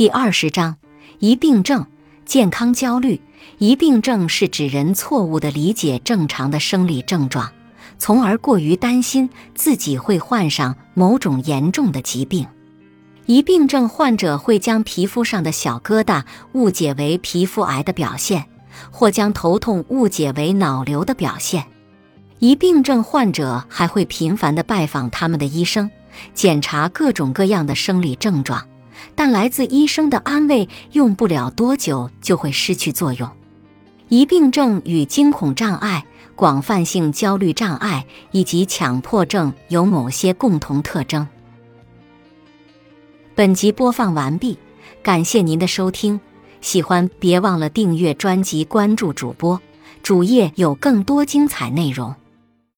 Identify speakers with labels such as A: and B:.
A: 第二十章疑病症、健康焦虑。疑病症是指人错误地理解正常的生理症状，从而过于担心自己会患上某种严重的疾病。疑病症患者会将皮肤上的小疙瘩误解为皮肤癌的表现，或将头痛误解为脑瘤的表现。疑病症患者还会频繁地拜访他们的医生，检查各种各样的生理症状。但来自医生的安慰用不了多久就会失去作用。疑病症与惊恐障碍、广泛性焦虑障碍以及强迫症有某些共同特征。本集播放完毕，感谢您的收听。喜欢别忘了订阅专辑、关注主播，主页有更多精彩内容。